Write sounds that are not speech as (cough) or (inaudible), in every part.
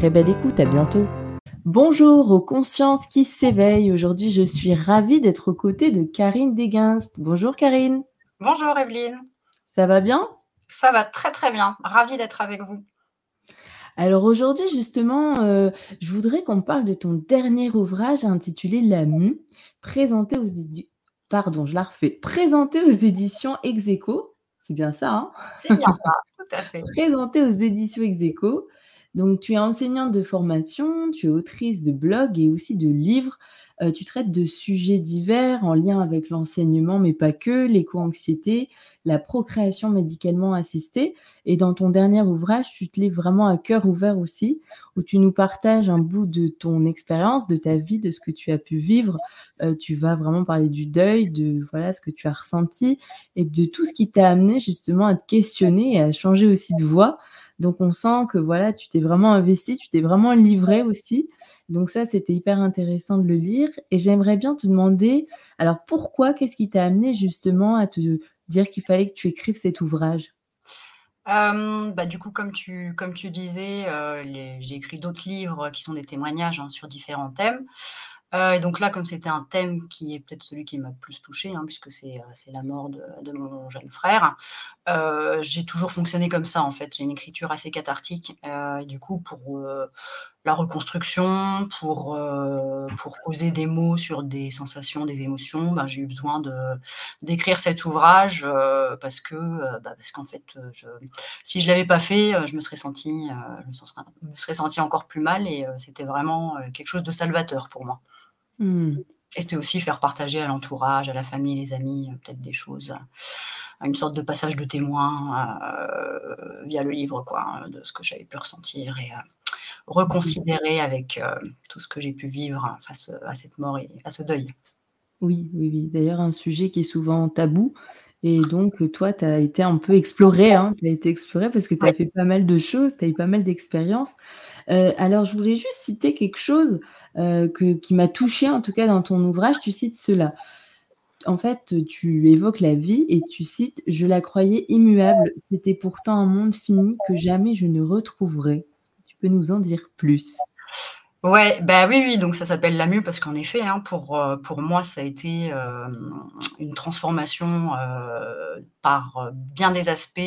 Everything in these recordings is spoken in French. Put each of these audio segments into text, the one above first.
Très belle écoute, à bientôt. Bonjour aux consciences qui s'éveillent. Aujourd'hui, je suis ravie d'être aux côtés de Karine Deguinst. Bonjour Karine. Bonjour Evelyne. Ça va bien? Ça va très très bien. Ravie d'être avec vous. Alors aujourd'hui, justement, euh, je voudrais qu'on parle de ton dernier ouvrage intitulé La Mue, présenté aux éditions. Pardon, je la refais. Présenté aux éditions Execo. C'est bien ça, hein? C'est bien ça, tout à fait. présenté aux éditions Execo. Donc, tu es enseignante de formation, tu es autrice de blog et aussi de livres euh, tu traites de sujets divers en lien avec l'enseignement, mais pas que, l'éco-anxiété, la procréation médicalement assistée. Et dans ton dernier ouvrage, tu te livres vraiment à cœur ouvert aussi, où tu nous partages un bout de ton expérience, de ta vie, de ce que tu as pu vivre. Euh, tu vas vraiment parler du deuil, de voilà ce que tu as ressenti et de tout ce qui t'a amené justement à te questionner et à changer aussi de voix. Donc on sent que voilà, tu t'es vraiment investi, tu t'es vraiment livré aussi. Donc ça, c'était hyper intéressant de le lire. Et j'aimerais bien te demander, alors pourquoi, qu'est-ce qui t'a amené justement à te dire qu'il fallait que tu écrives cet ouvrage? Euh, bah, du coup, comme tu, comme tu disais, euh, j'ai écrit d'autres livres qui sont des témoignages hein, sur différents thèmes. Euh, et donc là, comme c'était un thème qui est peut-être celui qui m'a le plus touché, hein, puisque c'est la mort de, mon jeune frère, j'ai toujours fonctionné comme ça en fait. J'ai une écriture assez cathartique. du coup, pour la reconstruction, pour, euh, pour poser des mots sur des sensations, des émotions, ben, j'ai eu besoin d'écrire cet ouvrage euh, parce que euh, bah, parce qu'en fait, si je l'avais pas fait, je me serais senti, je me me encore plus mal et c'était vraiment quelque chose de salvateur pour moi. Mmh. Et c'était aussi faire partager à l'entourage, à la famille, les amis, peut-être des choses, une sorte de passage de témoin via le livre, quoi, de ce que j'avais pu ressentir et reconsidérer avec euh, tout ce que j'ai pu vivre face à cette mort et à ce deuil. Oui, oui, oui. D'ailleurs, un sujet qui est souvent tabou. Et donc, toi, tu as été un peu exploré, hein. tu as été exploré parce que tu as fait pas mal de choses, tu as eu pas mal d'expériences. Euh, alors, je voulais juste citer quelque chose euh, que, qui m'a touché en tout cas dans ton ouvrage. Tu cites cela. En fait, tu évoques la vie et tu cites Je la croyais immuable. C'était pourtant un monde fini que jamais je ne retrouverai peux nous en dire plus? Ouais, bah oui, oui, donc ça s'appelle la mue parce qu'en effet, hein, pour, euh, pour moi, ça a été euh, une transformation euh, par bien des aspects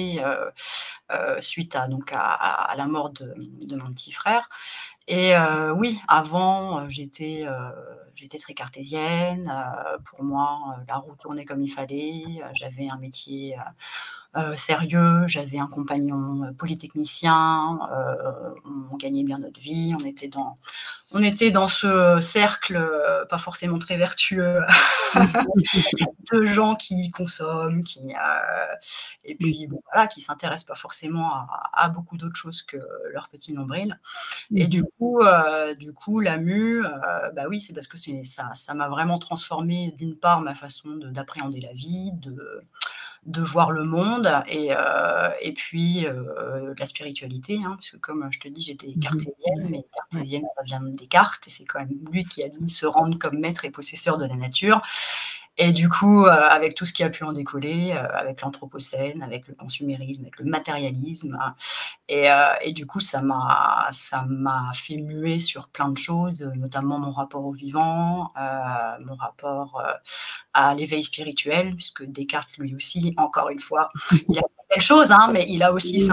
suite à, donc à, la mort de, de, mon petit frère. Et oui, avant, j'étais j'étais très cartésienne. pour moi, la roue tournait comme il fallait. J'avais un métier euh, sérieux, j'avais un compagnon euh, polytechnicien, euh, on gagnait bien notre vie, on était dans, on était dans ce cercle pas forcément très vertueux (laughs) de gens qui consomment, qui et puis bon, voilà, qui s'intéressent pas forcément à, beaucoup d'autres choses que leur petit nombril. Et du coup, du coup, la mue, bah oui, c'est parce que c'est ça, ça m'a vraiment transformé d'une part ma façon d'appréhender la vie, de de voir le monde et, euh, et puis euh, la spiritualité, hein, parce que comme je te dis, j'étais mmh cartésienne, mais cartésienne, ça vient des cartes, et c'est quand même lui qui a dit se rendre comme maître et possesseur de la nature. Et du coup, avec tout ce qui a pu en décoller, avec l'anthropocène, avec le consumérisme, avec le matérialisme, hein, et, du coup, ça m'a ça m'a fait muer sur plein de choses, notamment mon rapport au vivant, mon rapport à l'éveil spirituel, puisque Descartes, lui aussi, encore une fois, (laughs) il a fait quelque chose, hein, mais il a aussi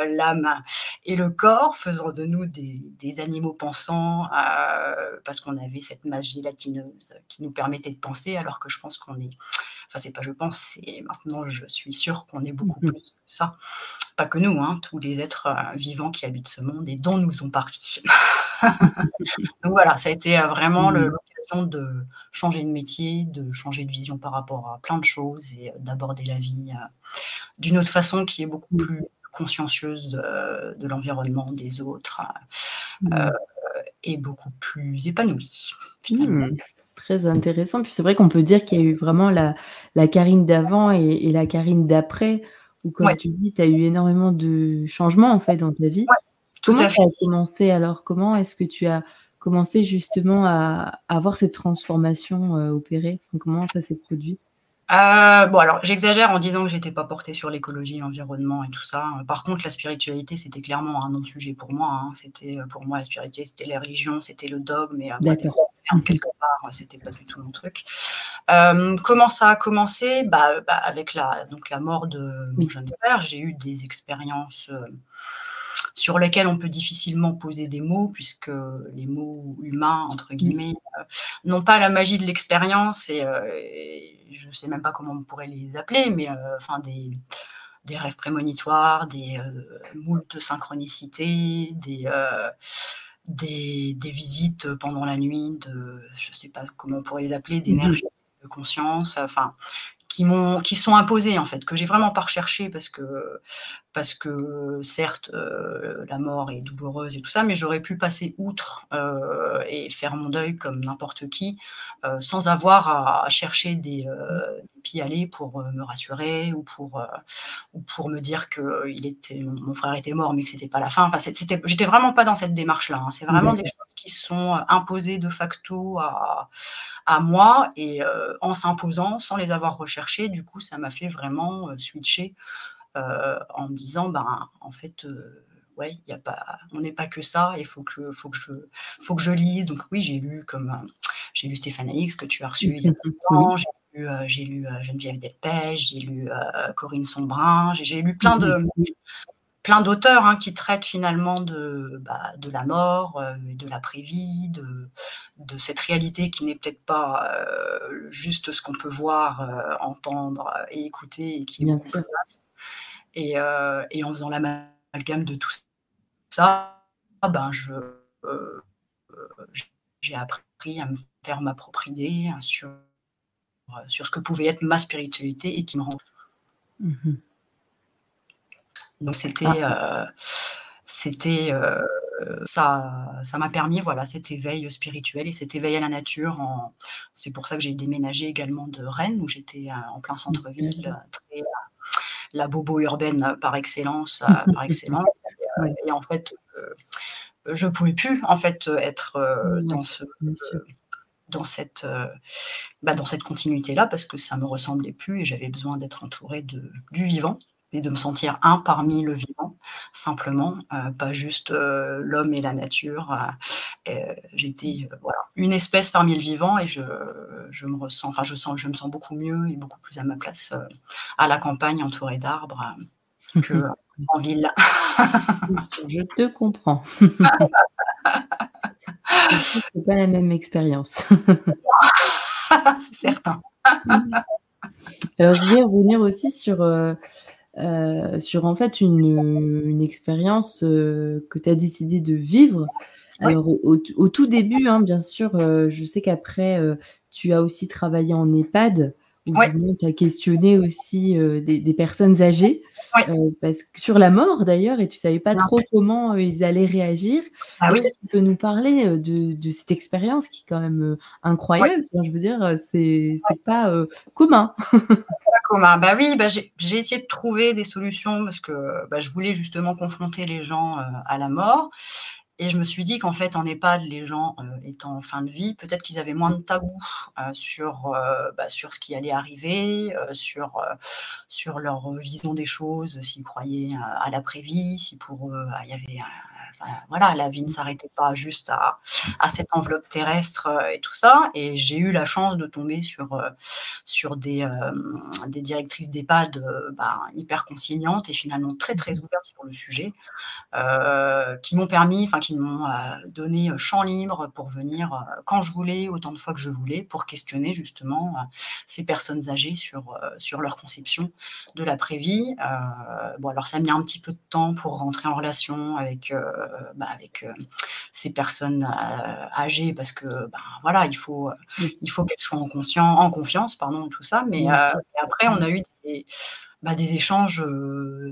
euh, l'âme et le corps, faisant de nous des, animaux pensants, euh, parce qu'on avait cette masse gélatineuse qui nous permettait de penser, alors que je pense qu'on est, enfin c'est pas je pense, c'est maintenant je suis sûre qu'on est beaucoup mhm. plus que ça. Pas que nous, hein, tous les êtres euh, vivants qui habitent ce monde et dont nous sommes partis. (laughs) Donc voilà, ça a été vraiment mhm. l'occasion de changer de métier, de changer de vision par rapport à plein de choses et d'aborder la vie d'une autre façon qui est beaucoup mhm. plus consciencieuse de, l'environnement, des autres, euh, et beaucoup plus épanouie, finalement. Mmh. Très intéressant. Puis c'est vrai qu'on peut dire qu'il y a eu vraiment la, la Karine d'avant et, la Karine d'après, où, comme tu dis, tu as eu énormément de changements en fait dans ta vie. tout comment à fait. commencé alors? Comment est-ce que tu as commencé justement à, avoir cette transformation euh, opérée? Comment ça s'est produit? Euh, bon, alors j'exagère en disant que j'étais pas portée sur l'écologie, l'environnement et tout ça. Par contre, la spiritualité, c'était clairement un non-sujet pour moi. Hein. C'était euh, pour moi la spiritualité, c'était les religions, c'était le dogme, mais quelque part, c'était pas du tout mon truc. Euh, comment ça a commencé? Bah, bah, avec la donc la mort de mon jeune frère, j'ai eu des expériences sur lesquels on peut difficilement poser des mots, puisque les mots humains, entre guillemets, euh, n'ont pas la magie de l'expérience, et, euh, je ne sais même pas comment on pourrait les appeler, mais euh, enfin des, des rêves prémonitoires, des moules de synchronicité, des, des, des, visites pendant la nuit, de, je ne sais pas comment on pourrait les appeler, d'énergie de conscience, enfin, qui m'ont qui sont imposés en fait que j'ai vraiment pas recherché parce que parce que certes euh, la mort est douloureuse et tout ça mais j'aurais pu passer outre euh, et faire mon deuil comme n'importe qui euh, sans avoir à, chercher des, des aller pour me rassurer ou pour ou pour me dire que il était mon frère était mort mais que c'était pas la fin enfin c'était j'étais vraiment pas dans cette démarche là hein. c'est vraiment des choses qui sont imposées de facto à à moi et euh, en s'imposant sans les avoir recherchés. Du coup, ça m'a fait vraiment euh, switcher euh, en me disant, ben, en fait, ouais, y a pas, on n'est pas que ça, il faut que, faut, que je, faut que je lise. Donc oui, j'ai lu comme j'ai lu Stéphane Alix que tu as reçu il y a longtemps, j'ai lu, j'ai lu Geneviève Delpech, j'ai lu Corinne Sombrin, j'ai lu plein de, plein d'auteurs hein, qui traitent finalement de, bah, de la mort, euh, de l'après-vie, de, de cette réalité qui n'est peut-être pas euh, juste ce qu'on peut voir, euh, entendre et écouter, et qui est Bien sûr. Et, et, en faisant l'amalgame de tout ça, ben je, j'ai appris à me faire ma propre idée sur, sur ce que pouvait être ma spiritualité et qui me rend. Mmh donc c'était, ah. euh, c'était, euh, ça, ça m'a permis, voilà, cet éveil spirituel et cet éveil à la nature. C'est pour ça que j'ai déménagé également de Rennes, où j'étais euh, en plein centre-ville, la bobo urbaine par excellence, (laughs) par excellence. Et, en fait, je pouvais plus en fait être dans ce dans cette, bah, dans cette continuité-là parce que ça me ressemblait plus et j'avais besoin d'être entourée de, du vivant et de me sentir un parmi le vivant, simplement, euh, pas juste euh, l'homme et la nature. Euh, j'étais voilà, une espèce parmi le vivant et je, je, me ressens, enfin je sens, je me sens beaucoup mieux et beaucoup plus à ma place à la campagne, entourée d'arbres, que (laughs) en ville. je te comprends. (laughs) C'est pas la même expérience. C'est certain. (laughs) Alors, je voulais revenir aussi sur euh, sur en fait une, une expérience euh, que tu as décidé de vivre. Alors au, au, tout début, hein, bien sûr, euh, je sais qu'après, tu as aussi travaillé en EHPAD, tu as questionné aussi des, des, personnes âgées. Euh, parce que sur la mort d'ailleurs, et tu savais pas trop comment euh, ils allaient réagir. Ah tu peux nous parler euh, de, de cette expérience qui est quand même incroyable? je veux dire, c'est c'est pas commun. (laughs) pas commun. Bah oui, bah j'ai essayé de trouver des solutions parce que bah, je voulais justement confronter les gens à la mort. Et je me suis dit qu'en fait, en EHPAD, les gens étant en fin de vie, peut-être qu'ils avaient moins de tabous sur, bah, sur ce qui allait arriver, sur, leur vision des choses, s'ils croyaient à l'après-vie, si pour eux, il y avait voilà, la vie ne s'arrêtait pas juste à, cette enveloppe terrestre euh, et tout ça. Et j'ai eu la chance de tomber sur, euh, sur des, euh, des directrices d'EHPAD bah, hyper conciliantes et finalement très très ouvertes sur le sujet, qui m'ont permis, enfin qui m'ont donné champ libre pour venir quand je voulais, autant de fois que je voulais, pour questionner justement ces personnes âgées sur, sur leur conception de l'après-vie. bon, alors ça a mis un petit peu de temps pour rentrer en relation avec euh, bah, avec euh, ces personnes euh, âgées parce que ben, voilà, il faut, il faut qu'elles soient en, conscience, en confiance, pardon, tout ça. Mais après, on a eu des, bah, des échanges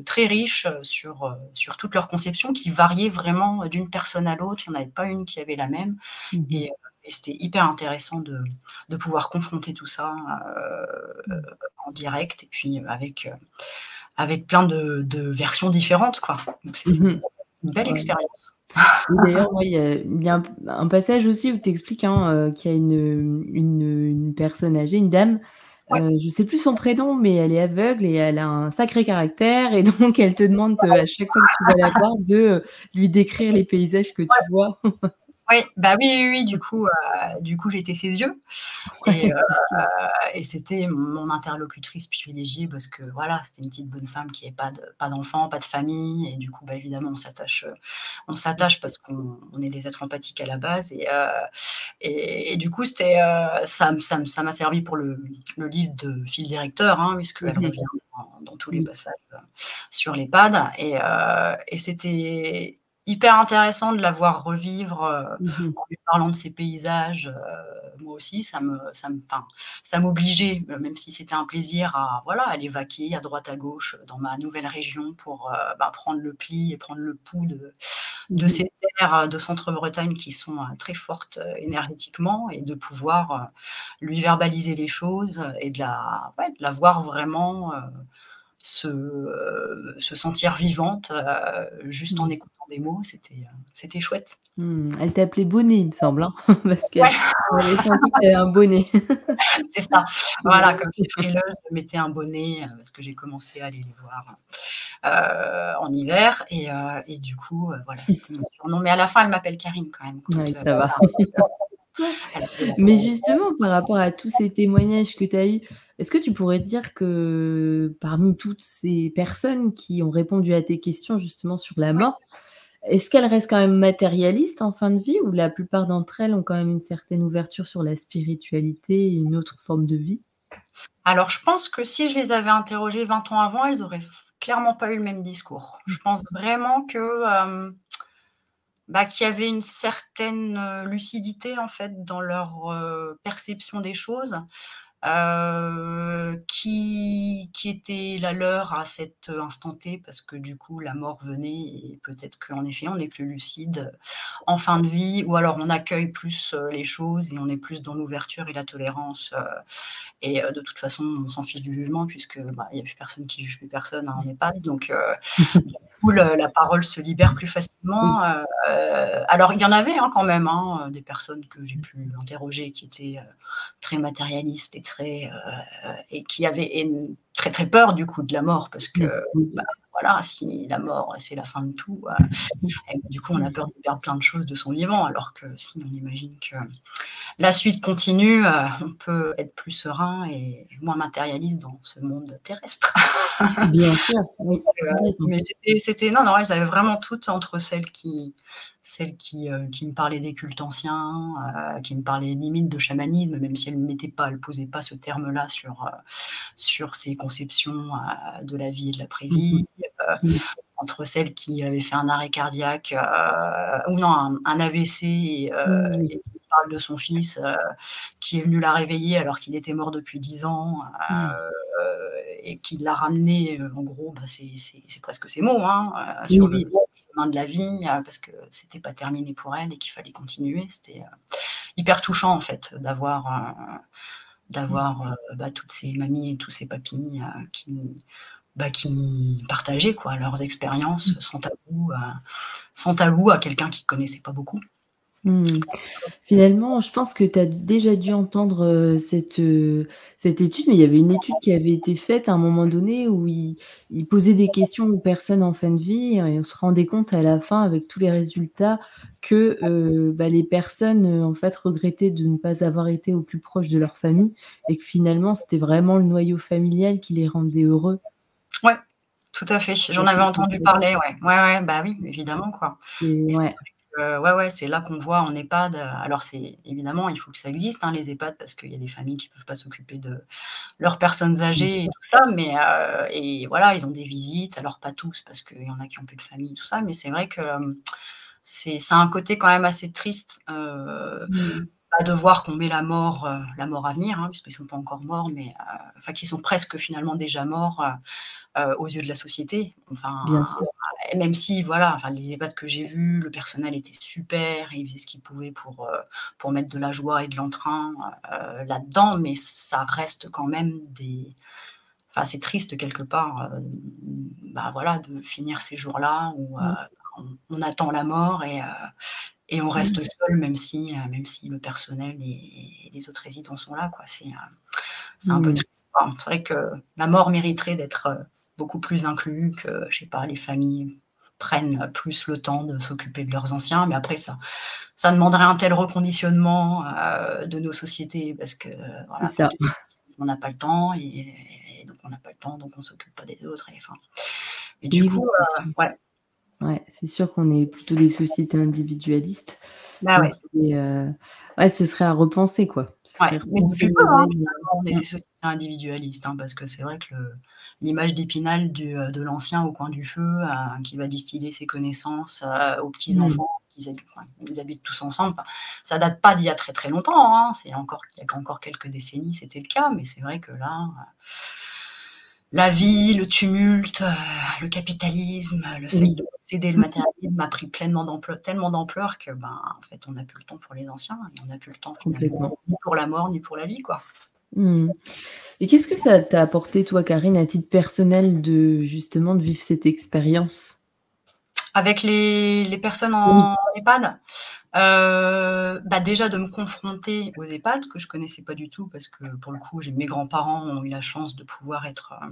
très riches sur, sur toute leur conception qui variaient vraiment d'une personne à l'autre. Il n'y en avait pas une qui avait la même. Mmh et, c'était hyper intéressant de, de, pouvoir confronter tout ça mmh. en direct et puis avec, avec plein de, de versions différentes. Quoi. Donc, mmh une belle expérience. D'ailleurs, il y a, un, passage aussi où tu expliques hein, euh, qu'il y a une, une, personne âgée, une dame, euh, je ne sais plus son prénom, mais elle est aveugle et elle a un sacré caractère. Et (laughs) donc, elle te demande à chaque fois que tu vas la voir de euh, lui décrire les paysages que tu vois. (laughs) Oui, bah oui, oui, du coup, euh, du coup, j'étais ses yeux. Et, euh, et c'était mon interlocutrice privilégiée parce que voilà, c'était une petite bonne femme qui n'avait pas de, pas d'enfant, pas de famille. Et du coup, bah évidemment, on s'attache, on s'attache parce qu'on est des êtres empathiques à la base. Et, euh, et, du coup, c'était ça, ça, ça m'a servi pour le, le, livre de fil directeur hein, puisqu'elle mmh revient dans, tous les passages sur les pads et, et c'était hyper intéressant de la voir revivre euh, mmh en lui parlant de ses paysages. Euh, moi aussi, ça me, ça me, ça m'obligeait, euh, même si c'était un plaisir, à voilà, aller vaquer à droite à gauche dans ma nouvelle région pour bah, prendre le pli et prendre le pouls de, de mmh ces terres de Centre-Bretagne qui sont très fortes énergétiquement et de pouvoir lui verbaliser les choses et de la, de la voir vraiment se, se sentir vivante juste en mmh. écoutant des mots, c'était, euh, c'était chouette. Mmh, elle t'appelait bonnet, il me semble, hein, (laughs) parce qu'elle avait senti que un bonnet. (laughs) c'est ça. Voilà, comme je suis frileuse, je mettais un bonnet euh, parce que j'ai commencé à aller les voir euh, en hiver. Et, et du coup, voilà, c'était mon surnom. Mais à la fin, elle m'appelle Karine quand même. oui, ça va. (laughs) Mais justement, par rapport à tous ces témoignages que tu as eus, est-ce que tu pourrais dire que parmi toutes ces personnes qui ont répondu à tes questions justement sur la mort, est-ce qu'elles restent quand même matérialistes en fin de vie ou la plupart d'entre elles ont quand même une certaine ouverture sur la spiritualité et une autre forme de vie? Alors, je pense que si je les avais interrogées 20 ans avant, elles auraient clairement pas eu le même discours. Je pense vraiment que euh, bah, qu'il y avait une certaine euh, lucidité en fait dans leur euh, perception des choses. Euh, qui, qui était la leur à cet instant T, parce que du coup, la mort venait et peut-être qu'en effet, on est plus lucide en fin de vie, ou alors on accueille plus euh, les choses et on est plus dans l'ouverture et la tolérance. Euh, et de toute façon, on s'en fiche du jugement, puisque bah, il n'y a plus personne qui juge plus personne hein, en EHPAD. Donc, (laughs) du coup, la parole se libère plus facilement. alors, il y en avait hein, quand même, hein, des personnes que j'ai pu interroger qui étaient très matérialistes et très euh, et qui avait très très peur du coup de la mort parce que bah, voilà si la mort c'est la fin de tout euh, du coup on a peur de perdre plein de choses de son vivant alors que si on imagine que la suite continue euh, on peut être plus serein et moins matérialiste dans ce monde terrestre. Bien sûr (laughs) mais c'était non non elles avaient vraiment toutes entre celles qui celle qui, euh, qui me parlait des cultes anciens, euh, qui me parlait limite de chamanisme, même si elle ne mettait pas, elle posait pas ce terme-là sur, euh, sur ses conceptions de la vie et de l'après-vie. Mmh entre celle qui avait fait un arrêt cardiaque, ou non, un, AVC, et, mmh et, parle de son fils qui est venu la réveiller alors qu'il était mort depuis 10 ans. Mmh et qui l'a ramené, euh, en gros, bah, c'est presque ses mots, hein, euh, sur le chemin de la vie, euh, parce que c'était pas terminé pour elle et qu'il fallait continuer. C'était hyper touchant, en fait, d'avoir d'avoir bah, toutes ces mamies et tous ces papilles qui, bah, qui partageaient quoi, leurs expériences sans tabou, sans tabou à quelqu'un qui connaissait pas beaucoup. Mmh. Finalement, je pense que tu as déjà dû entendre, cette, cette étude, mais il y avait une étude qui avait été faite à un moment donné où il posait des questions aux personnes en fin de vie et on se rendait compte à la fin avec tous les résultats que, bah, les personnes, en fait, regrettaient de ne pas avoir été au plus proche de leur famille et que finalement, c'était vraiment le noyau familial qui les rendait heureux. Ouais, tout à fait. J'en avais entendu parler, ouais. Ouais, ouais, bah, oui, évidemment, quoi ouais ouais, ouais, c'est là qu'on voit en EHPAD, euh, alors c'est évidemment, il faut que ça existe, hein, les EHPAD, parce qu'il y a des familles qui ne peuvent pas s'occuper de leurs personnes âgées et tout ça, mais euh, et voilà, ils ont des visites, alors pas tous, parce qu'il y en a qui ont plus de famille, tout ça, mais c'est vrai que c'est ça un côté quand même assez triste, euh, mmh. de voir qu'on met la mort, la mort à venir, hein, puisqu'ils ne sont pas encore morts, mais enfin, qu'ils sont presque finalement déjà morts, aux yeux de la société. Enfin, Bien sûr même si, voilà, enfin, les EHPAD que j'ai vus, le personnel était super, et ils faisaient ce qu'ils pouvaient pour, euh, pour mettre de la joie et de l'entrain euh, là-dedans, mais ça reste quand même des. Enfin, c'est triste quelque part, euh, bah, voilà, de finir ces jours-là où mmh. on, attend la mort et, et on reste mmh. seul, même si, même si le personnel et, les autres résidents sont là. Quoi. C'est, un peu mmh. triste. c'est vrai que la mort mériterait d'être beaucoup plus inclus que, je sais pas, les familles prennent plus le temps de s'occuper de leurs anciens. Mais après, ça, ça demanderait un tel reconditionnement euh, de nos sociétés parce que voilà, on n'a pas le temps et, donc on n'a pas le temps, donc on s'occupe pas des autres. Et, enfin, et du coup, euh, ouais. Ouais, c'est sûr qu'on est plutôt des sociétés individualistes. Bah ouais. Euh, ouais. ce serait à repenser, quoi. Ouais, mais hein, on est des sociétés individualistes, hein, parce que c'est vrai que le, l'image d'Épinal euh, de l'ancien au coin du feu euh, qui va distiller ses connaissances euh, aux petits-enfants. Mmh. Ils, habitent, tous ensemble. ça date pas d'il y a très très longtemps. Hein. C'est encore il y a encore quelques décennies, c'était le cas, mais c'est vrai que là, la vie, le tumulte, le capitalisme, le fait de céder le matérialisme a pris pleinement d'ampleur, tellement d'ampleur que ben en fait on n'a plus le temps pour les anciens et on n'a plus le temps ni pour la mort ni pour la vie quoi. Mmh. Et qu'est-ce que ça t'a apporté, toi, Karine, à titre personnel, de justement de vivre cette expérience? Avec les, les personnes en EHPAD euh, bah déjà de me confronter aux EHPAD que je connaissais pas du tout parce que pour le coup mes grands-parents ont eu la chance de pouvoir être euh,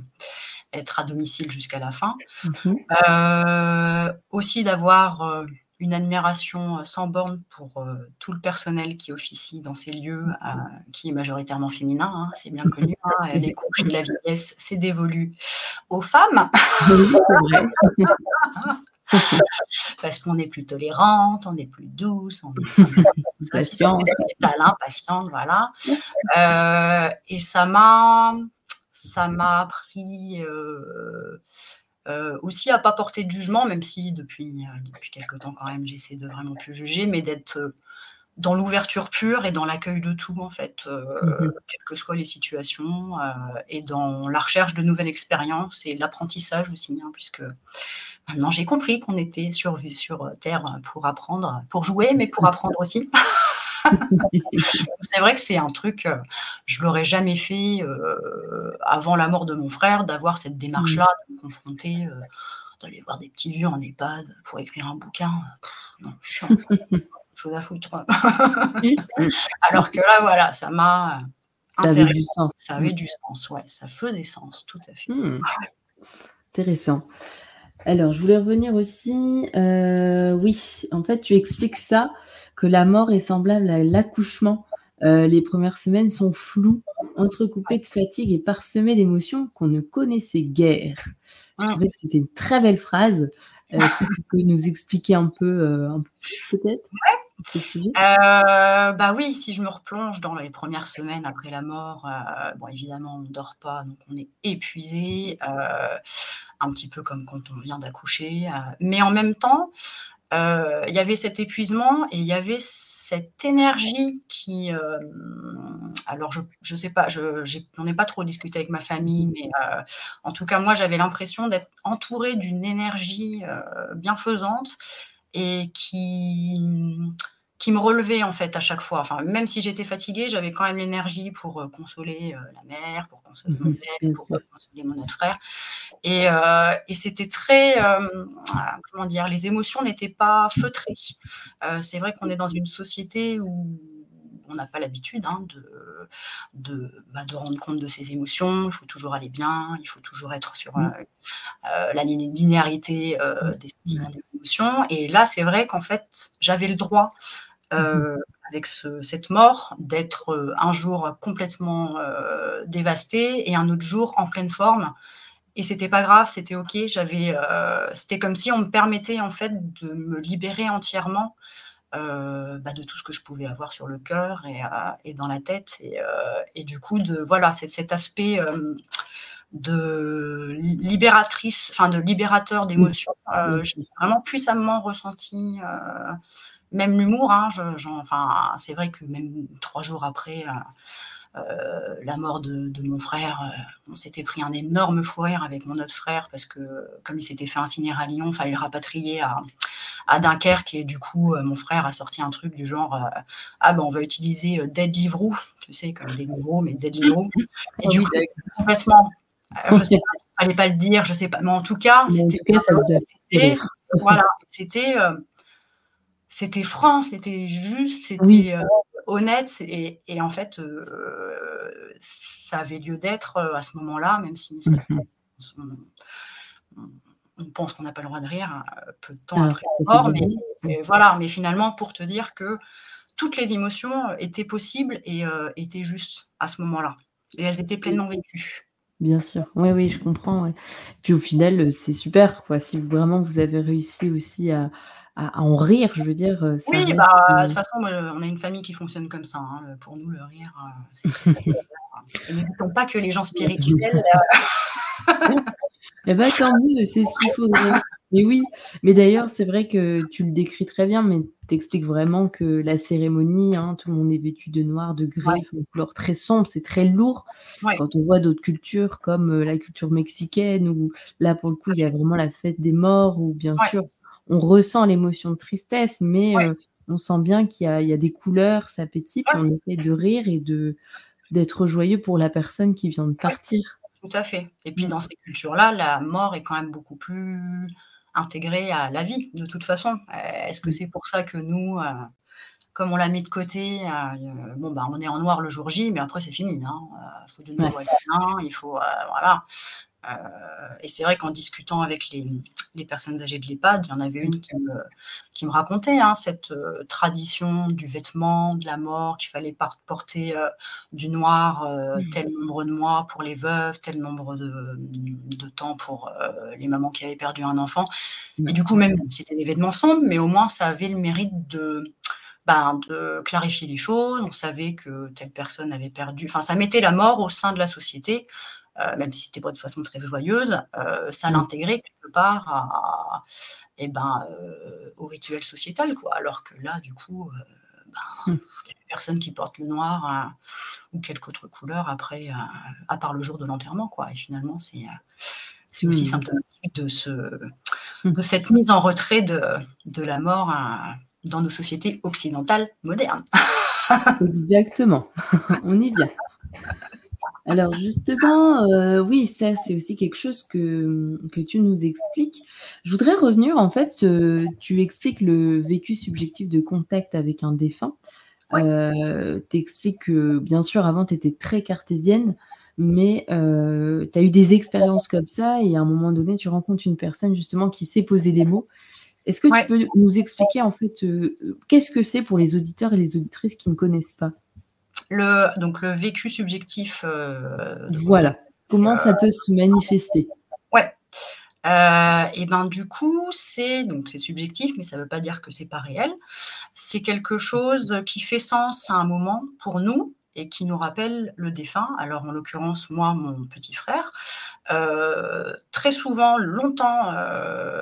être à domicile jusqu'à la fin. Mmh euh, aussi d'avoir une admiration euh, sans borne pour euh, tout le personnel qui officie dans ces lieux, euh, qui est majoritairement féminin, hein, c'est bien connu. Hein, (laughs) les couches de la vieillesse, c'est dévolu aux femmes. (laughs) Parce qu'on est plus tolérante, on est plus douce, on est plus (laughs) patiente, patiente, voilà. et ça m'a, ça m'a appris euh, aussi à pas porter de jugement, même si depuis, euh, depuis quelques temps quand même j'essaie de vraiment plus juger, mais d'être euh, dans l'ouverture pure et dans l'accueil de tout en fait, mmh quelles que soient les situations, et dans la recherche de nouvelles expériences et l'apprentissage aussi, hein, puisque maintenant j'ai compris qu'on était sur, sur Terre pour apprendre, pour jouer, mais pour apprendre aussi. (laughs) c'est vrai que c'est un truc, euh, je l'aurais jamais fait euh, avant la mort de mon frère, d'avoir cette démarche-là, de me confronter, euh, d'aller voir des petits vieux en EHPAD pour écrire un bouquin. non, je suis en chose à foutre. (laughs) Alors que là, voilà, ça m'a ça avait du sens. Ça avait du sens, ouais, ça faisait sens, tout à fait. Mmh. Intéressant. Alors, je voulais revenir aussi. oui, en fait, tu expliques ça que la mort est semblable à l'accouchement. Euh, les premières semaines sont floues, entrecoupées de fatigue et parsemées d'émotions qu'on ne connaissait guère. Je trouvais que c'était une très belle phrase. Euh, est-ce que tu peux nous expliquer un peu, euh, un peu plus peut-être bah oui, si je me replonge dans les premières semaines après la mort, bon évidemment on ne dort pas, donc on est épuisé, un petit peu comme quand on vient d'accoucher, mais en même temps, euh, il y avait cet épuisement et il y avait cette énergie qui. Euh, alors, je ne sais pas, je n'en ai pas trop discuté avec ma famille, mais euh, en tout cas, moi, j'avais l'impression d'être entourée d'une énergie bienfaisante et qui, qui me relevait en fait à chaque fois. Enfin, même si j'étais fatiguée, j'avais quand même l'énergie pour euh, consoler euh, la mère, pour consoler mon Mmh père, pour consoler mon autre frère. Et, euh, et c'était très, comment dire, les émotions n'étaient pas feutrées. c'est vrai qu'on est dans une société où on n'a pas l'habitude hein, de, de, bah, de, rendre compte de ses émotions. Il faut toujours aller bien, il faut toujours être sur mmh. la linéarité mmh. des sentiments, des émotions. Et là, c'est vrai qu'en fait, j'avais le droit euh, avec ce, cette mort, d'être euh, un jour complètement euh, dévasté et un autre jour en pleine forme. Et c'était pas grave, c'était ok. J'avais, c'était comme si on me permettait en fait de me libérer entièrement bah, de tout ce que je pouvais avoir sur le cœur et, et dans la tête. Et, et, du coup, de voilà, c'est cet aspect de libératrice, enfin de libérateur d'émotions. j'ai vraiment puissamment ressenti même l'humour, hein, enfin, c'est vrai que même trois jours après euh, euh, la mort de, mon frère, euh, on s'était pris un énorme fou rire avec mon autre frère parce que comme il s'était fait incinérer à Lyon, il fallait le rapatrier à, à, Dunkerque et du coup mon frère a sorti un truc du genre ah ben on va utiliser Dead Livrou, tu sais comme des Livrou mais Dead Livrou (laughs) et du coup complètement je sais pas, il fallait pas le dire, je sais pas, mais en tout cas, c'était voilà, c'était c'était franc, c'était juste, c'était euh, honnête. Et, en fait, euh, ça avait lieu d'être euh, à ce moment-là, même si mmh on, pense qu'on n'a pas le droit de rire peu de temps ah, après la mort. Mais, voilà, mais finalement, pour te dire que toutes les émotions étaient possibles et étaient justes à ce moment-là. Et elles étaient pleinement vécues. Bien sûr, oui, oui, je comprends. Puis au final, c'est super, quoi. Si vraiment vous avez réussi aussi à, à, en rire, je veux dire. Euh, ça oui, bah, de toute façon, on a une famille qui fonctionne comme ça. Hein. Pour nous, le rire, euh, c'est très. Et n'oublions pas que les gens spirituels. (laughs) eh bien, tant mieux, c'est ce qu'il faudrait. Mais oui, mais d'ailleurs, c'est vrai que tu le décris très bien, mais tu expliques vraiment que la cérémonie, hein, tout le monde est vêtu de noir, de gris, une couleur très sombre, c'est très lourd. Quand on voit d'autres cultures comme euh, la culture mexicaine, où là, pour le coup, il y a vraiment la fête des morts, ou bien sûr, on ressent l'émotion de tristesse, mais euh, on sent bien qu'il y, a, des couleurs, ça pétille, puis on essaie de rire et de d'être joyeux pour la personne qui vient de partir. Tout à fait. Et puis mmh. dans ces cultures-là, la mort est quand même beaucoup plus intégrée à la vie, de toute façon. Euh, est-ce que mmh. c'est pour ça que nous, euh, comme on l'a mis de côté, bon, bah, on est en noir le jour J, mais après c'est fini. Il hein. faut de nouveau aller il faut. voilà. Euh, et c'est vrai qu'en discutant avec les, personnes âgées de l'EHPAD, il y en avait une qui me, qui me racontait hein, cette euh, tradition du vêtement, de la mort, qu'il fallait porter euh, du noir mmh. tel nombre de mois pour les veuves, tel nombre de, de temps pour les mamans qui avaient perdu un enfant. Et du coup, même c'était des vêtements sombres, mais au moins ça avait le mérite de, ben, de clarifier les choses. On savait que telle personne avait perdu. Enfin, ça mettait la mort au sein de la société. Euh, même si c'était pas de façon très joyeuse, euh, ça l'intégrait quelque part à, eh ben, euh, au rituel sociétal, quoi. Alors que là, du coup, ben, il y a des personnes qui portent le noir ou quelque autre couleur après, à part le jour de l'enterrement, quoi. Et finalement, c'est c'est aussi mmh. symptomatique de, ce, de cette mise en retrait de, de la mort dans nos sociétés occidentales modernes. (laughs) Exactement, (laughs) on y vient. Alors justement, euh, oui, ça c'est aussi quelque chose que, que tu nous expliques. Je voudrais revenir, en fait, tu expliques le vécu subjectif de contact avec un défunt. Euh, tu expliques que, bien sûr, avant, tu étais très cartésienne, mais euh, tu as eu des expériences comme ça et à un moment donné, tu rencontres une personne justement qui sait poser les mots. Est-ce que tu peux nous expliquer, en fait, qu'est-ce que c'est pour les auditeurs et les auditrices qui ne connaissent pas? Le, donc le vécu subjectif. Euh, voilà. Comment ça peut se manifester? Ouais. Euh, et ben du coup, c'est donc c'est subjectif, mais ça ne veut pas dire que c'est pas réel. C'est quelque chose qui fait sens à un moment pour nous et qui nous rappelle le défunt. Alors en l'occurrence, moi, mon petit frère, euh, très souvent, longtemps,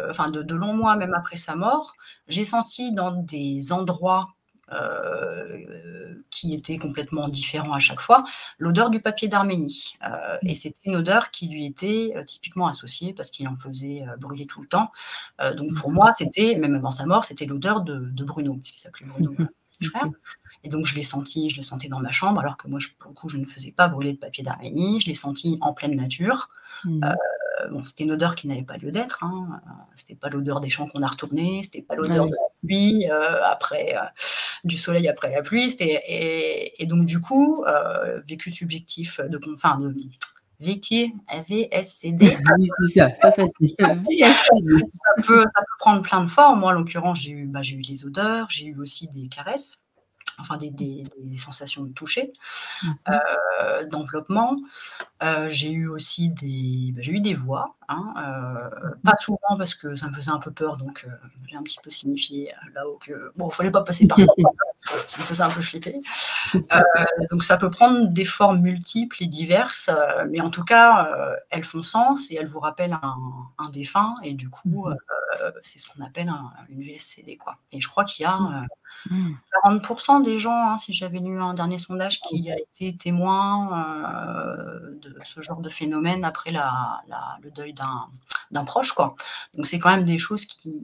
enfin de, de longs mois même après sa mort, j'ai senti dans des endroits euh, qui était complètement différent à chaque fois, l'odeur du papier d'Arménie. Euh, et mmh. c'était une odeur qui lui était euh, typiquement associée parce qu'il en faisait brûler tout le temps. donc pour mmh. moi, c'était, même avant sa mort, c'était l'odeur de, Bruno, puisqu'il s'appelait Bruno. Mmh. petit frère. Et donc, je l'ai senti, je le sentais dans ma chambre, alors que moi, je, pour le coup, je ne faisais pas brûler de papier d'araignée. Je l'ai senti en pleine nature. Euh, bon, c'était une odeur qui n'avait pas lieu d'être. Hein. C'était pas l'odeur des champs qu'on a retournés. C'était pas l'odeur de la pluie après du soleil après la pluie. Et, et, donc, du coup, vécu subjectif de, enfin, de Vécu, VSCD. Ah oui, c'est ça, c'est pas facile. (laughs) ça, peut, ça peut prendre plein de formes. Moi, en l'occurrence, j'ai eu, bah, j'ai eu les odeurs, j'ai eu aussi des caresses enfin des, des, sensations de toucher, mmh euh, d'enveloppement. Euh, j'ai eu aussi des, bah, j'ai eu des voix, hein, euh, pas souvent parce que ça me faisait un peu peur, donc j'ai un petit peu signifié là-haut que bon, il fallait pas passer par ça, (laughs) ça me faisait un peu flipper. donc ça peut prendre des formes multiples et diverses, mais en tout cas, elles font sens et elles vous rappellent un, un défunt, et du coup, mmh c'est ce qu'on appelle une VSCD, quoi. Et je crois qu'il y a 40% mmh. des gens, hein, si j'avais lu un dernier sondage, qui a été témoin euh, de ce genre de phénomène après la, le deuil d'un proche. Quoi. Donc c'est quand même des choses qui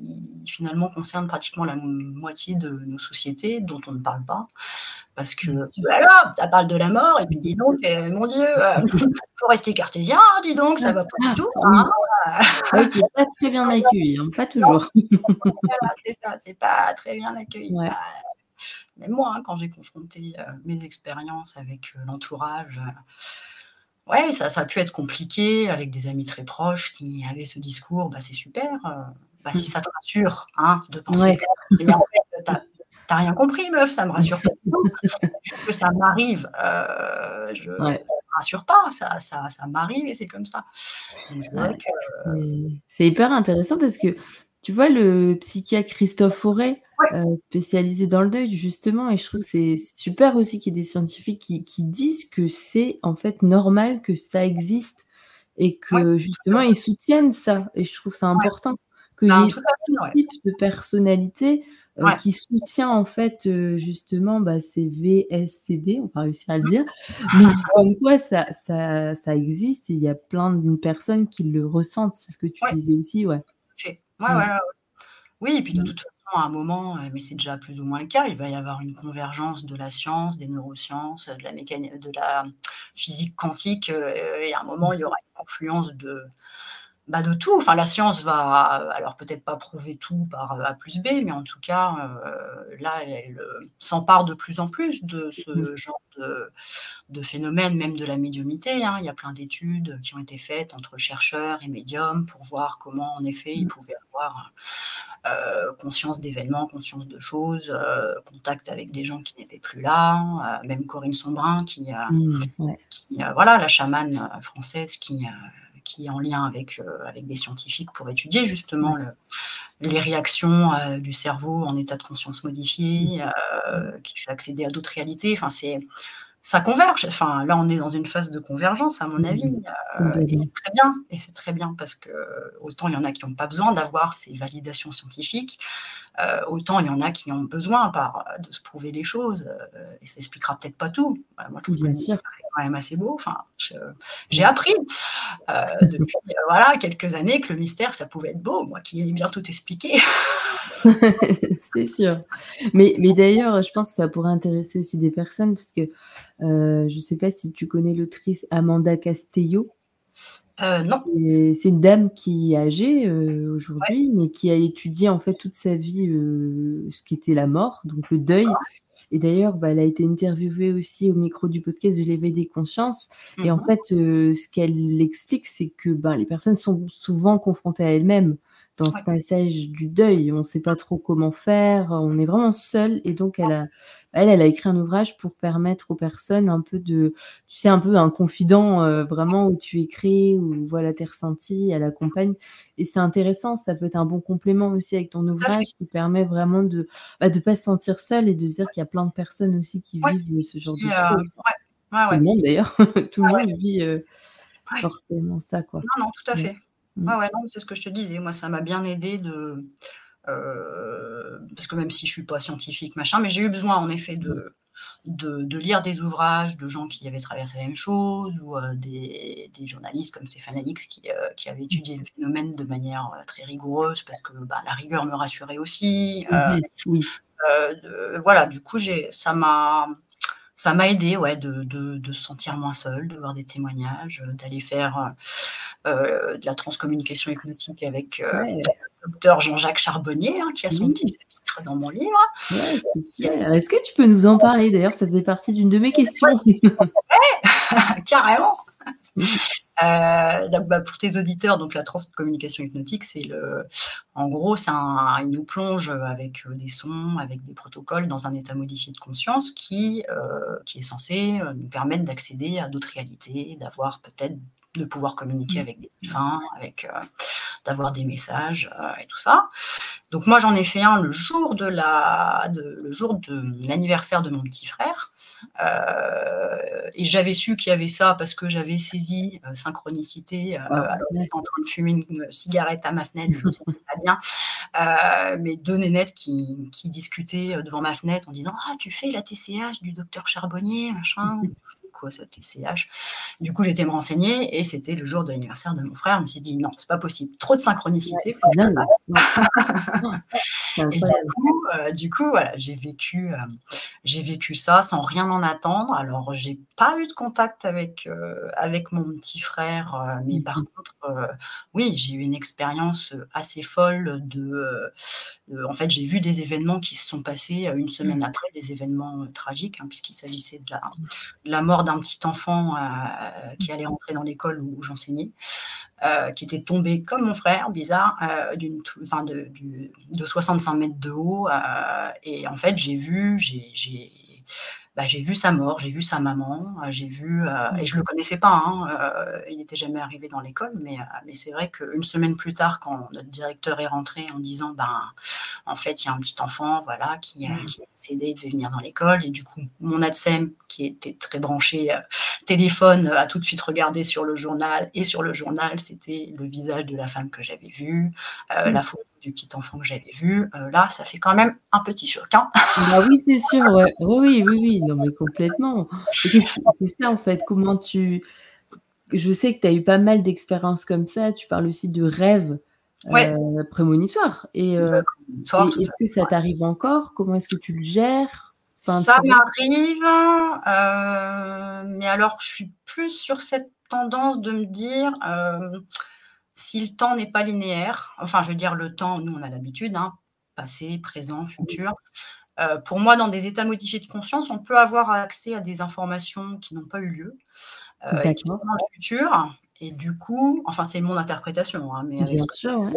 finalement concernent pratiquement la moitié de nos sociétés dont on ne parle pas. Parce que voilà, ça parle de la mort, et puis dis donc, euh, mon Dieu, il euh, (laughs) faut rester cartésien, dis donc, ça va pas du tout. Hein. pas très bien accueilli, hein, pas toujours. (laughs) c'est ça, c'est pas très bien accueilli. Bah, même moi, hein, quand j'ai confronté euh, mes expériences avec l'entourage, ouais, ça, ça a pu être compliqué avec des amis très proches qui avaient ce discours, bah, c'est super. Bah, si mmh. ça te rassure hein, de penser que en fait, T'as rien compris, meuf, ça me rassure pas que ça m'arrive, euh, je ne me rassure pas, ça, ça, ça m'arrive et c'est comme ça. C'est hyper intéressant parce que tu vois, le psychiatre Christophe Forêt, euh, spécialisé dans le deuil, justement, et je trouve que c'est super aussi qu'il y ait des scientifiques qui, qui disent que c'est en fait normal que ça existe et que justement ils soutiennent ça. Et je trouve ça important qu'il y ait tout type de personnalité euh, qui soutient en fait euh, justement bah, ces VSCD, on va réussir à le dire, mais (laughs) comme quoi ça, ça, ça existe et il y a plein de personnes qui le ressentent, c'est ce que tu disais aussi, ouais. ouais, ouais. Oui, et puis de mmh. toute façon, à un moment, euh, mais c'est déjà plus ou moins le cas, il va y avoir une convergence de la science, des neurosciences, de la mécanique, de la physique quantique, et à un moment, il y aura une influence de, bah, de tout. Enfin, la science va, alors peut-être pas prouver tout par A plus B, mais en tout cas, euh, là, elle euh, s'empare de plus en plus de ce mmh. genre de, de phénomène, même de la médiumité. Hein. Il y a plein d'études qui ont été faites entre chercheurs et médiums pour voir comment, en effet, ils mmh. pouvaient avoir euh, conscience d'événements, conscience de choses, contact avec des gens qui n'étaient plus là, même Corinne Sombrin, qui, mmh, qui voilà, la chamane française qui qui est en lien avec, euh, avec des scientifiques pour étudier justement les réactions euh, du cerveau en état de conscience modifié, mmh. euh, qui fait accéder à d'autres réalités. Enfin, c'est ça converge. Enfin, là, on est dans une phase de convergence, à mon avis. et c'est très bien. Et c'est très bien parce que autant il y en a qui n'ont pas besoin d'avoir ces validations scientifiques, autant il y en a qui ont besoin par, de se prouver les choses. et ça expliquera peut-être pas tout. moi, je trouve bien sûr quand même assez beau. Enfin, j'ai appris euh, (laughs) depuis euh, voilà, quelques années que le mystère, ça pouvait être beau, moi qui ai bien tout expliqué. (laughs) c'est sûr. Mais, mais d'ailleurs, je pense que ça pourrait intéresser aussi des personnes, parce que euh, je ne sais pas si tu connais l'autrice Amanda Castello. non. C'est une dame qui est âgée aujourd'hui, mais qui a étudié en fait toute sa vie ce qui était la mort, donc le deuil, et d'ailleurs, bah, elle a été interviewée aussi au micro du podcast de l'éveil des consciences. Et en mmh fait, euh, ce qu'elle explique, c'est que ben, les personnes sont souvent confrontées à elles-mêmes dans ce passage du deuil. On ne sait pas trop comment faire, on est vraiment seul. Et donc, elle a, elle, elle a écrit un ouvrage pour permettre aux personnes un peu de, tu sais, un peu un confident euh, vraiment où tu écris, où voilà tes ressentis, elle accompagne. Et c'est intéressant, ça peut être un bon complément aussi avec ton ouvrage qui permet vraiment de ne bah, de pas se sentir seul et de se dire qu'il y a plein de personnes aussi qui vivent ce genre de choses. Euh, tout le monde d'ailleurs, (laughs) tout le monde vit euh, forcément ça. Quoi. Non, non, tout à fait. Mmh. Ouais, ouais, non, c'est ce que je te disais. Moi, ça m'a bien aidé de. Euh, parce que même si je suis pas scientifique, machin, mais j'ai eu besoin en effet de, de, lire des ouvrages de gens qui avaient traversé la même chose ou euh, des, des, journalistes comme Stéphane Alix qui, euh, qui avaient étudié le phénomène de manière très rigoureuse parce que bah, la rigueur me rassurait aussi. Mmh oui. voilà, du coup, ça m'a ça m'a aidé ouais, de, de, se sentir moins seul, de voir des témoignages, d'aller faire de la transcommunication hypnotique avec le docteur Jean-Jacques Charbonnier, hein, qui a son petit chapitre dans mon livre. Est-ce que tu peux nous en parler? D'ailleurs, ça faisait partie d'une de mes questions. (laughs) (laughs) carrément. Euh, bah, pour tes auditeurs, donc la transcommunication hypnotique, c'est le, en gros, c'est un, il nous plonge avec euh, des sons, avec des protocoles dans un état modifié de conscience qui, euh, qui est censé nous permettre d'accéder à d'autres réalités, d'avoir peut-être de pouvoir communiquer avec des défunts, avec d'avoir des messages et tout ça. Donc moi j'en ai fait un le jour de la, le jour de l'anniversaire de mon petit frère, euh, et j'avais su qu'il y avait ça parce que j'avais saisi euh, synchronicité euh, ah, alors en train de fumer une cigarette à ma fenêtre, je me sentais pas bien, mes deux nénettes qui, qui, discutaient devant ma fenêtre en disant ah tu fais la TCH du docteur Charbonnier machin Du coup, j'étais me renseigner et c'était le jour de l'anniversaire de mon frère. Je me suis dit non, c'est pas possible, trop de synchronicité. (laughs) et du coup, euh, du coup, voilà, j'ai vécu, euh, j'ai vécu ça sans rien en attendre. Alors, j'ai pas eu de contact avec euh, avec mon petit frère, mais par mmh contre, oui, j'ai eu une expérience assez folle de en fait, j'ai vu des événements qui se sont passés une semaine mmh. après, des événements tragiques, hein, puisqu'il s'agissait de la, mort d'un petit enfant qui allait rentrer dans l'école où, j'enseignais, qui était tombé comme mon frère, bizarre, d'une, de, de, 65 mètres de haut. et en fait, j'ai vu, j'ai bah, j'ai vu sa mort, j'ai vu sa maman, euh, j'ai vu, euh, et je ne le connaissais pas, hein, euh, il n'était jamais arrivé dans l'école, mais, mais c'est vrai qu'une semaine plus tard, quand notre directeur est rentré en disant, ben, en fait, il y a un petit enfant, voilà, qui, mmh. qui a décédé, il devait venir dans l'école, et du coup, mon ADSEM, qui était très branché téléphone, a tout de suite regardé sur le journal, et sur le journal, c'était le visage de la femme que j'avais vue, mmh. la photo du petit enfant que j'avais vu, euh, là, ça fait quand même un petit choc. Hein. bah oui, c'est sûr. Oui, oui, oui, non, mais complètement. C'est ça, en fait. Comment tu. Je sais que tu as eu pas mal d'expériences comme ça. Tu parles aussi de rêves euh, prémonitoires. Et, euh, est-ce que ça t'arrive encore? Comment est-ce que tu le gères? Ça m'arrive. mais alors, je suis plus sur cette tendance de me dire si le temps n'est pas linéaire, enfin, je veux dire, le temps, nous, on a l'habitude, hein, passé, présent, futur. Euh, pour moi, dans des états modifiés de conscience, on peut avoir accès à des informations qui n'ont pas eu lieu, euh, qui sont dans le futur. Et du coup, enfin, c'est mon interprétation, hein, mais Bien sûr,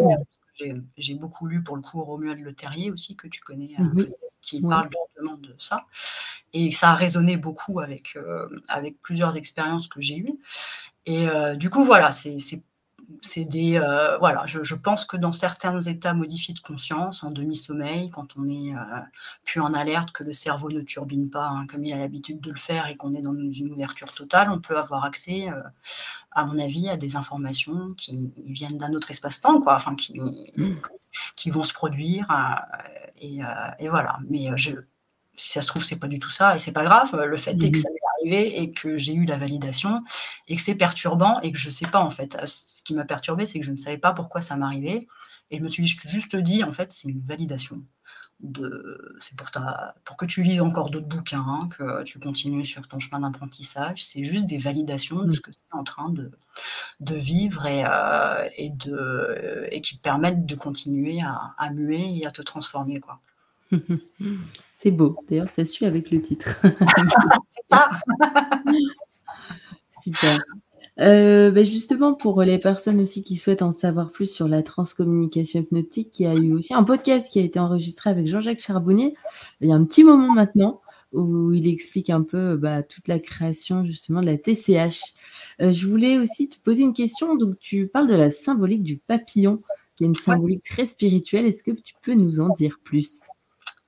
j'ai beaucoup lu pour le coup Romuald Le Terrier aussi, que tu connais, euh, qui parle justement de ça. Et ça a résonné beaucoup avec, avec plusieurs expériences que j'ai eues. Et du coup, voilà, c'est c'est des euh, voilà, je, pense que dans certains états modifiés de conscience, en demi-sommeil, quand on est euh, plus en alerte, que le cerveau ne turbine pas hein, comme il a l'habitude de le faire et qu'on est dans une ouverture totale, on peut avoir accès, euh, à mon avis, à des informations qui viennent d'un autre espace-temps, quoi, enfin qui, mmh. qui vont se produire et, et, voilà. Mais je si ça se trouve, c'est pas du tout ça, et c'est pas grave. Le fait est que mmh ça et que j'ai eu la validation et que c'est perturbant et que je sais pas en fait. Ce qui m'a perturbé, c'est que je ne savais pas pourquoi ça m'arrivait et je me suis juste dit en fait, c'est une validation. De... C'est pour, ta... pour que tu lises encore d'autres bouquins, hein, que tu continues sur ton chemin d'apprentissage. C'est juste des validations de ce que tu es en train de, de vivre et, euh, et, de... et qui te permettent de continuer à, à muer et à te transformer. Quoi. (laughs) C'est beau. D'ailleurs, ça suit avec le titre. (laughs) (laughs) Super. Euh, bah, justement, pour les personnes aussi qui souhaitent en savoir plus sur la transcommunication hypnotique, il y a eu aussi un podcast qui a été enregistré avec Jean-Jacques Charbonnier il y a un petit moment maintenant où il explique un peu bah, toute la création justement de la TCH. Euh, je voulais aussi te poser une question. Donc, tu parles de la symbolique du papillon, qui est une symbolique très spirituelle. Est-ce que tu peux nous en dire plus?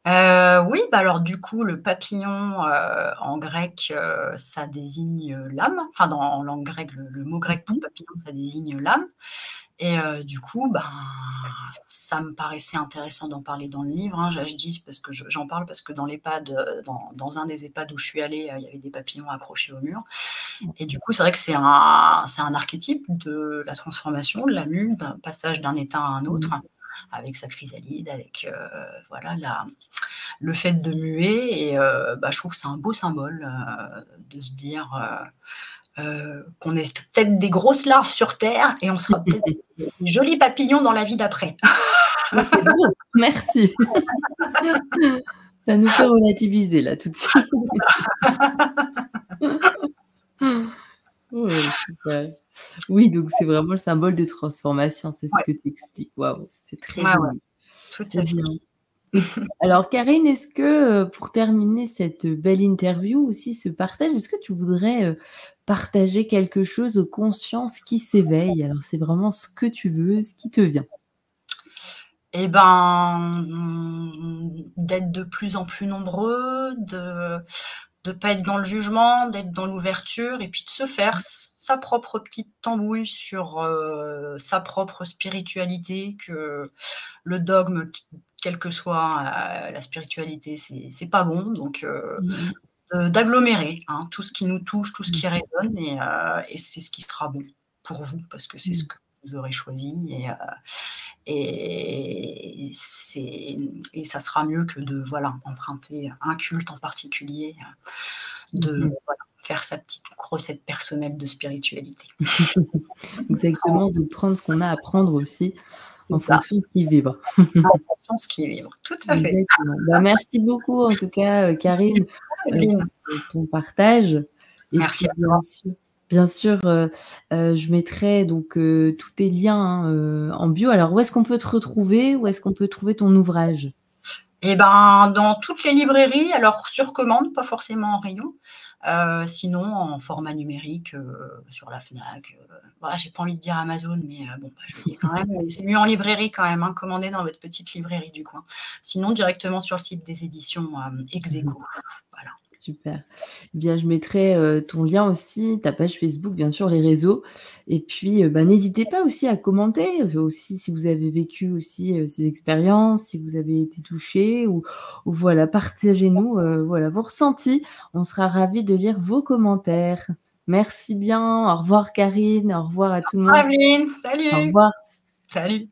Euh, oui, bah alors du coup, le papillon euh, en grec, euh, ça désigne l'âme. Enfin, dans, en langue grecque, le, mot grec pour mmh papillon, ça désigne l'âme. Et du coup, ben, ça me paraissait intéressant d'en parler dans le livre. Hein. Je, dis parce que j'en parle parce que dans l'EHPAD, dans, dans, un des EHPAD où je suis allée, il y avait des papillons accrochés au mur. Mmh. Et du coup, c'est vrai que c'est un, c'est un archétype de la transformation, de la mue, d'un passage d'un état à un autre. Avec sa chrysalide, avec euh, voilà la, le fait de muer et bah, je trouve que c'est un beau symbole, de se dire, qu'on est peut-être des grosses larves sur terre et on sera peut-être (laughs) des jolis papillons dans la vie d'après. (laughs) Merci. Ça nous fait relativiser là tout de suite. (laughs) Oui, donc c'est vraiment le symbole de transformation, c'est ce que tu expliques. Waouh, c'est très bien. Tout à fait. Alors Karine, est-ce que euh, pour terminer cette belle interview aussi, ce partage, est-ce que tu voudrais euh, partager quelque chose aux consciences qui s'éveillent? Alors c'est vraiment ce que tu veux, ce qui te vient. Eh ben, d'être de plus en plus nombreux, de ne pas être dans le jugement, d'être dans l'ouverture et puis de se faire sa propre petite tambouille sur euh, sa propre spiritualité, que le dogme, quelle que soit euh, la spiritualité, c'est pas bon. Donc, euh, mmh. d'agglomérer hein, tout ce qui nous touche, tout ce qui mmh. résonne et, et c'est ce qui sera bon pour vous parce que c'est ce mmh. que vous aurez choisi. Et, et, et ça sera mieux que de voilà, emprunter un culte en particulier, de mmh faire sa petite recette personnelle de spiritualité. (laughs) Exactement, de prendre ce qu'on a à prendre aussi en fonction de ce qui vibre. en (laughs) fonction de ce qui vibre, tout à fait. Bah, merci beaucoup en tout cas, euh, Karine, euh, pour ton partage. merci bien sûr. Bien sûr, euh, euh, je mettrai donc tous tes liens hein, en bio. Alors, où est-ce qu'on peut te retrouver? Où est-ce qu'on peut trouver ton ouvrage? Eh ben, dans toutes les librairies. Alors, sur commande, pas forcément en rayon. sinon, en format numérique sur la Fnac. Voilà, j'ai pas envie de dire Amazon, mais bon, bah, je dis quand même. C'est mieux en librairie quand même. Hein, commandez dans votre petite librairie du coin. Sinon, directement sur le site des éditions Execo. Mmh voilà. Super. Eh bien, je mettrai euh, ton lien aussi, ta page Facebook, bien sûr, les réseaux. Et puis, euh, bah, n'hésitez pas aussi à commenter, euh, aussi si vous avez vécu aussi ces expériences, si vous avez été touché, ou, voilà, partagez-nous voilà vos ressentis. On sera ravis de lire vos commentaires. Merci bien. Au revoir, Karine. Au revoir à tout le monde. Salut. Au revoir. Salut.